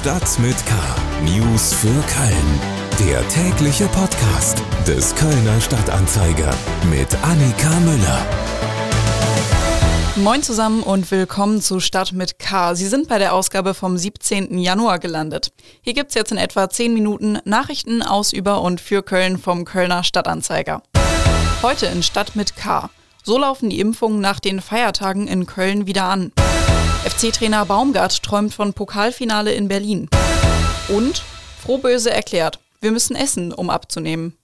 Stadt mit K. News für Köln. Der tägliche Podcast des Kölner Stadtanzeiger mit Annika Müller. Moin zusammen und willkommen zu Stadt mit K. Sie sind bei der Ausgabe vom 17. Januar gelandet. Hier gibt's jetzt in etwa 10 Minuten Nachrichten aus, über und für Köln vom Kölner Stadtanzeiger. Heute in Stadt mit K. So laufen die Impfungen nach den Feiertagen in Köln wieder an. FC-Trainer Baumgart träumt von Pokalfinale in Berlin. Und Frohböse erklärt, wir müssen essen, um abzunehmen.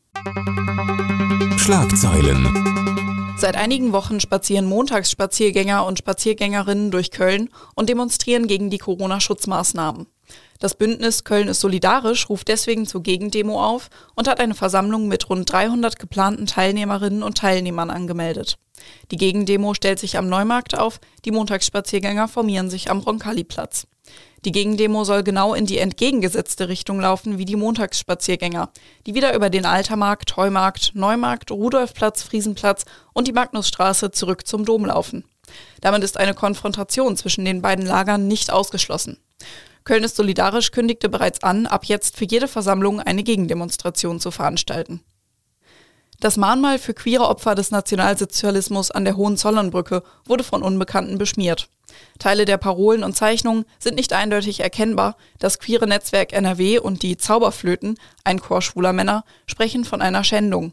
Schlagzeilen. Seit einigen Wochen spazieren Montagsspaziergänger und Spaziergängerinnen durch Köln und demonstrieren gegen die Corona-Schutzmaßnahmen. Das Bündnis Köln ist solidarisch ruft deswegen zur Gegendemo auf und hat eine Versammlung mit rund 300 geplanten Teilnehmerinnen und Teilnehmern angemeldet. Die Gegendemo stellt sich am Neumarkt auf, die Montagsspaziergänger formieren sich am Roncalli-Platz. Die Gegendemo soll genau in die entgegengesetzte Richtung laufen wie die Montagsspaziergänger, die wieder über den Altermarkt, Heumarkt, Neumarkt, Rudolfplatz, Friesenplatz und die Magnusstraße zurück zum Dom laufen. Damit ist eine Konfrontation zwischen den beiden Lagern nicht ausgeschlossen. Köln ist solidarisch kündigte bereits an, ab jetzt für jede Versammlung eine Gegendemonstration zu veranstalten. Das Mahnmal für queere Opfer des Nationalsozialismus an der Hohenzollernbrücke wurde von Unbekannten beschmiert. Teile der Parolen und Zeichnungen sind nicht eindeutig erkennbar. Das queere Netzwerk NRW und die Zauberflöten, ein Chor schwuler Männer, sprechen von einer Schändung.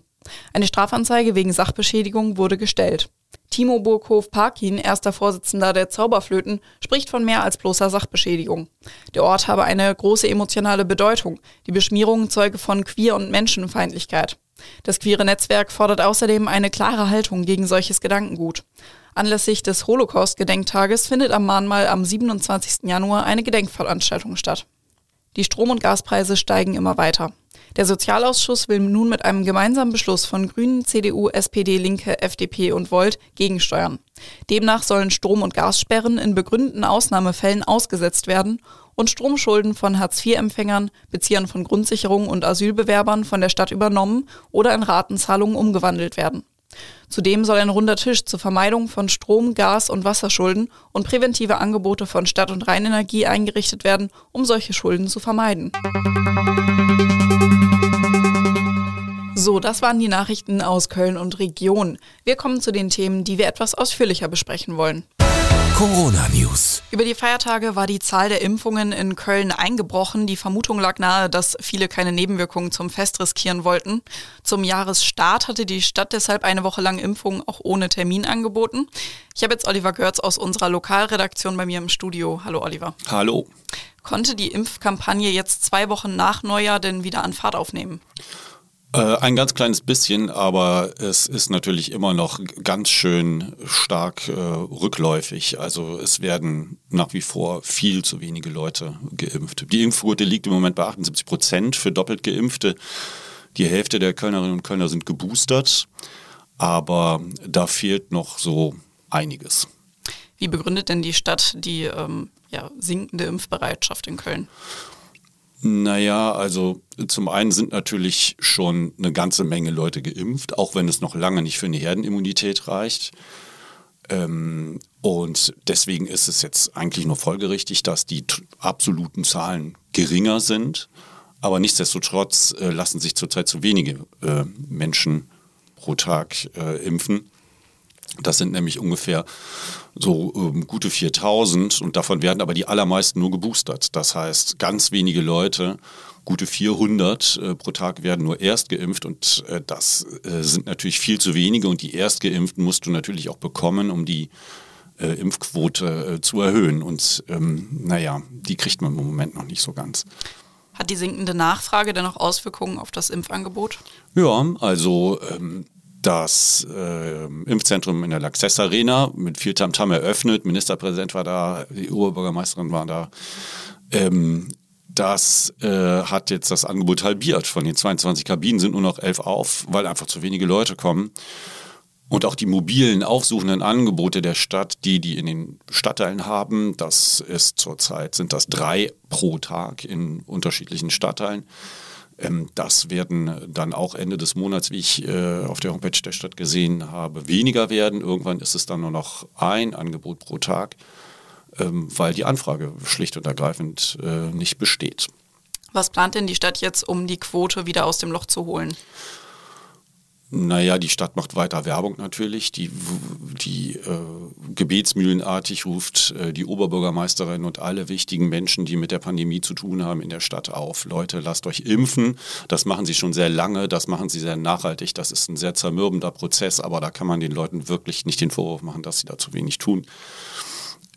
Eine Strafanzeige wegen Sachbeschädigung wurde gestellt. Timo Burghof-Parkin, erster Vorsitzender der Zauberflöten, spricht von mehr als bloßer Sachbeschädigung. Der Ort habe eine große emotionale Bedeutung. Die Beschmierung zeuge von Queer- und Menschenfeindlichkeit. Das queere Netzwerk fordert außerdem eine klare Haltung gegen solches Gedankengut. Anlässlich des Holocaust-Gedenktages findet am Mahnmal am 27. Januar eine Gedenkveranstaltung statt. Die Strom- und Gaspreise steigen immer weiter. Der Sozialausschuss will nun mit einem gemeinsamen Beschluss von Grünen, CDU, SPD, Linke, FDP und Volt gegensteuern. Demnach sollen Strom- und Gassperren in begründeten Ausnahmefällen ausgesetzt werden und Stromschulden von Hartz-IV-Empfängern, Beziehern von Grundsicherung und Asylbewerbern von der Stadt übernommen oder in Ratenzahlungen umgewandelt werden. Zudem soll ein runder Tisch zur Vermeidung von Strom-, Gas- und Wasserschulden und präventive Angebote von Stadt- und Rheinenergie eingerichtet werden, um solche Schulden zu vermeiden. So, das waren die Nachrichten aus Köln und Region. Wir kommen zu den Themen, die wir etwas ausführlicher besprechen wollen. Corona News. Über die Feiertage war die Zahl der Impfungen in Köln eingebrochen. Die Vermutung lag nahe, dass viele keine Nebenwirkungen zum Fest riskieren wollten. Zum Jahresstart hatte die Stadt deshalb eine Woche lang Impfungen auch ohne Termin angeboten. Ich habe jetzt Oliver Görz aus unserer Lokalredaktion bei mir im Studio. Hallo Oliver. Hallo. Konnte die Impfkampagne jetzt zwei Wochen nach Neujahr denn wieder an Fahrt aufnehmen? Äh, ein ganz kleines bisschen, aber es ist natürlich immer noch ganz schön stark äh, rückläufig. Also es werden nach wie vor viel zu wenige Leute geimpft. Die Impfquote liegt im Moment bei 78 Prozent für doppelt geimpfte. Die Hälfte der Kölnerinnen und Kölner sind geboostert, aber da fehlt noch so einiges. Wie begründet denn die Stadt die ähm, ja, sinkende Impfbereitschaft in Köln? Naja, also zum einen sind natürlich schon eine ganze Menge Leute geimpft, auch wenn es noch lange nicht für eine Herdenimmunität reicht. Ähm, und deswegen ist es jetzt eigentlich nur folgerichtig, dass die absoluten Zahlen geringer sind. Aber nichtsdestotrotz äh, lassen sich zurzeit zu wenige äh, Menschen pro Tag äh, impfen. Das sind nämlich ungefähr so ähm, gute 4000 und davon werden aber die allermeisten nur geboostert. Das heißt, ganz wenige Leute, gute 400 äh, pro Tag werden nur erst geimpft und äh, das äh, sind natürlich viel zu wenige und die Erstgeimpften musst du natürlich auch bekommen, um die äh, Impfquote äh, zu erhöhen. Und ähm, naja, die kriegt man im Moment noch nicht so ganz. Hat die sinkende Nachfrage denn auch Auswirkungen auf das Impfangebot? Ja, also ähm, das äh, Impfzentrum in der Laxess Arena mit viel Tamtam eröffnet. Ministerpräsident war da, die Oberbürgermeisterin war da. Ähm, das äh, hat jetzt das Angebot halbiert. Von den 22 Kabinen sind nur noch elf auf, weil einfach zu wenige Leute kommen. Und auch die mobilen aufsuchenden Angebote der Stadt, die die in den Stadtteilen haben, das ist zurzeit, sind das drei pro Tag in unterschiedlichen Stadtteilen. Ähm, das werden dann auch Ende des Monats, wie ich äh, auf der Homepage der Stadt gesehen habe, weniger werden. Irgendwann ist es dann nur noch ein Angebot pro Tag. ähm, weil die Anfrage schlicht und ergreifend äh, nicht besteht. Was plant denn die Stadt jetzt, um die Quote wieder aus dem Loch zu holen? Naja, die Stadt macht weiter Werbung natürlich. Die, die äh, gebetsmühlenartig ruft äh, die Oberbürgermeisterin und alle wichtigen Menschen, die mit der Pandemie zu tun haben in der Stadt auf. Leute, lasst euch impfen. Das machen sie schon sehr lange, das machen sie sehr nachhaltig. Das ist ein sehr zermürbender Prozess, aber da kann man den Leuten wirklich nicht den Vorwurf machen, dass sie da zu wenig tun.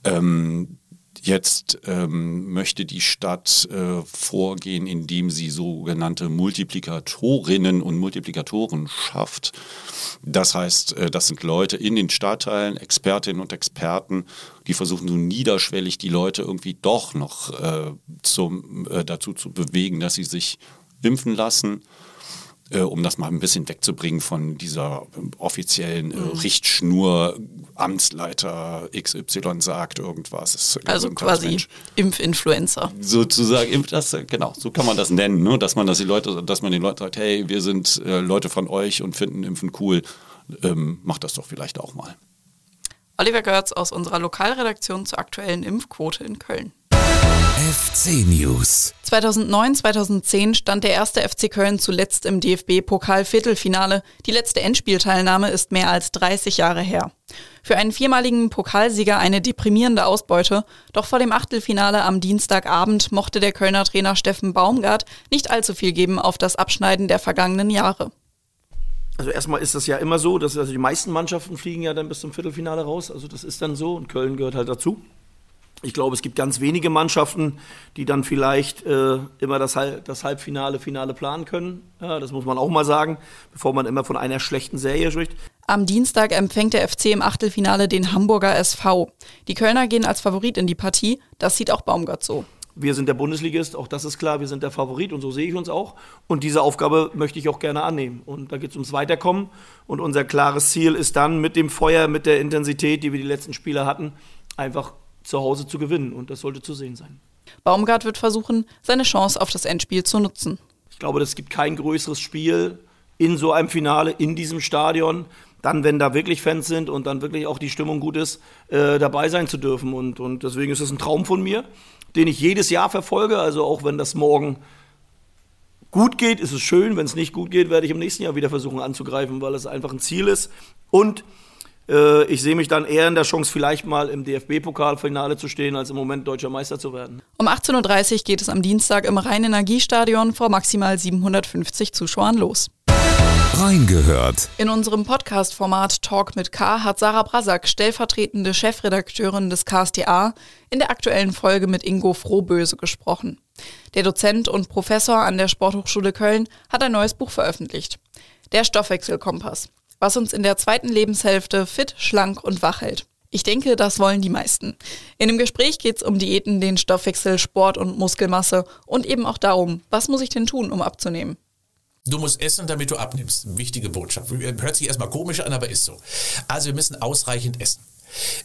Ähm, Jetzt ähm, möchte die Stadt äh, vorgehen, indem sie sogenannte Multiplikatorinnen und Multiplikatoren schafft. Das heißt, äh, das sind Leute in den Stadtteilen, Expertinnen und Experten, die versuchen so niederschwellig die Leute irgendwie doch noch äh, zum, äh, dazu zu bewegen, dass sie sich impfen lassen äh, um das mal ein bisschen wegzubringen von dieser offiziellen äh, mhm. Richtschnur, Amtsleiter XY sagt irgendwas. also quasi Impfinfluencer. Sozusagen, das, genau, so kann man das nennen, ne? dass man das die Leute, dass man den Leuten sagt, hey, wir sind äh, Leute von euch und finden Impfen cool, ähm, macht das doch vielleicht auch mal. Oliver Görz aus unserer Lokalredaktion zur aktuellen Impfquote in Köln. FC News. 2009, 2010 stand der erste FC Köln zuletzt im DFB-Pokal-Viertelfinale. Die letzte Endspielteilnahme ist mehr als 30 Jahre her. Für einen viermaligen Pokalsieger eine deprimierende Ausbeute. Doch vor dem Achtelfinale am Dienstagabend mochte der Kölner Trainer Steffen Baumgart nicht allzu viel geben auf das Abschneiden der vergangenen Jahre. Also erstmal ist das ja immer so, dass also die meisten Mannschaften fliegen ja dann bis zum Viertelfinale raus. Also das ist dann so und Köln gehört halt dazu. Ich glaube, es gibt ganz wenige Mannschaften, die dann vielleicht äh, immer das, das, Halbfinale, Finale planen können. Ja, das muss man auch mal sagen, bevor man immer von einer schlechten Serie spricht. Am Dienstag empfängt der FC im Achtelfinale den Hamburger SV. Die Kölner gehen als Favorit in die Partie. Das sieht auch Baumgart so. Wir sind der Bundesligist, auch das ist klar, wir sind der Favorit und so sehe ich uns auch. Und diese Aufgabe möchte ich auch gerne annehmen. Und da geht es ums Weiterkommen. Und unser klares Ziel ist dann mit dem Feuer, mit der Intensität, die wir die letzten Spiele hatten, einfach zu Hause zu gewinnen. Und das sollte zu sehen sein. Baumgart wird versuchen, seine Chance auf das Endspiel zu nutzen. Ich glaube, es gibt kein größeres Spiel in so einem Finale, in diesem Stadion, dann, wenn da wirklich Fans sind und dann wirklich auch die Stimmung gut ist, äh, dabei sein zu dürfen. Und, und deswegen ist es ein Traum von mir, den ich jedes Jahr verfolge. Also auch wenn das morgen gut geht, ist es schön. Wenn es nicht gut geht, werde ich im nächsten Jahr wieder versuchen anzugreifen, weil es einfach ein Ziel ist. Und ich sehe mich dann eher in der Chance, vielleicht mal im DFB-Pokalfinale zu stehen, als im Moment deutscher Meister zu werden. Um 18.30 Uhr geht es am Dienstag im Rhein-Energiestadion vor maximal 750 Zuschauern los. Reingehört. In unserem Podcast-Format Talk mit K hat Sarah Brasak, stellvertretende Chefredakteurin des KSTA, in der aktuellen Folge mit Ingo Frohböse gesprochen. Der Dozent und Professor an der Sporthochschule Köln hat ein neues Buch veröffentlicht. Der Stoffwechselkompass was uns in der zweiten Lebenshälfte fit, schlank und wach hält. Ich denke, das wollen die meisten. In dem Gespräch geht es um Diäten, den Stoffwechsel, Sport und Muskelmasse und eben auch darum, was muss ich denn tun, um abzunehmen. Du musst essen, damit du abnimmst. Wichtige Botschaft. Hört sich erstmal komisch an, aber ist so. Also wir müssen ausreichend essen.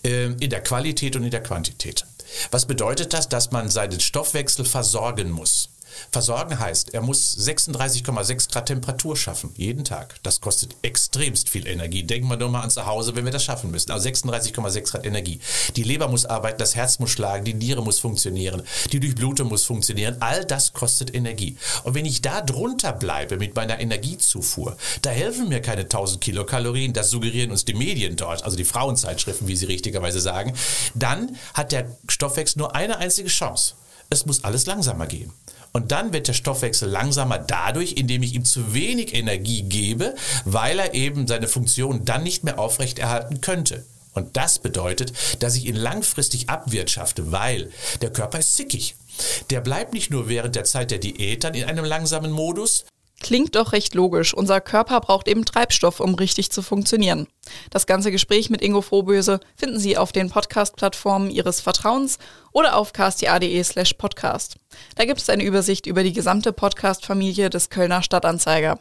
Ähm, in der Qualität und in der Quantität. Was bedeutet das? Dass man seinen Stoffwechsel versorgen muss. Versorgen heißt, er muss 36,6 Grad Temperatur schaffen, jeden Tag. Das kostet extremst viel Energie. Denken wir nur mal an zu Hause, wenn wir das schaffen müssen. Also 36,6 Grad Energie. Die Leber muss arbeiten, das Herz muss schlagen, die Niere muss funktionieren, die Durchblutung muss funktionieren. All das kostet Energie. Und wenn ich da drunter bleibe mit meiner Energiezufuhr, da helfen mir keine 1000 Kilokalorien, das suggerieren uns die Medien dort, also die Frauenzeitschriften, wie sie richtigerweise sagen, dann hat der Stoffwechsel nur eine einzige Chance. Es muss alles langsamer gehen. Und dann wird der Stoffwechsel langsamer dadurch, indem ich ihm zu wenig Energie gebe, weil er eben seine Funktion dann nicht mehr aufrechterhalten könnte. Und das bedeutet, dass ich ihn langfristig abwirtschafte, weil der Körper ist zickig. Der bleibt nicht nur während der Zeit der Diät dann in einem langsamen Modus, Klingt doch recht logisch. Unser Körper braucht eben Treibstoff, um richtig zu funktionieren. Das ganze Gespräch mit Ingo Frohböse finden Sie auf den Podcast-Plattformen Ihres Vertrauens oder auf ksta.de slash podcast. Da gibt es eine Übersicht über die gesamte Podcast-Familie des Kölner Stadtanzeiger.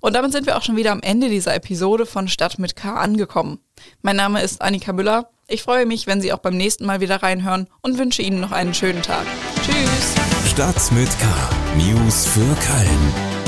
Und damit sind wir auch schon wieder am Ende dieser Episode von Stadt mit K angekommen. Mein Name ist Annika Müller. Ich freue mich, wenn Sie auch beim nächsten Mal wieder reinhören und wünsche Ihnen noch einen schönen Tag. Tschüss. Stadt mit K. News für Köln.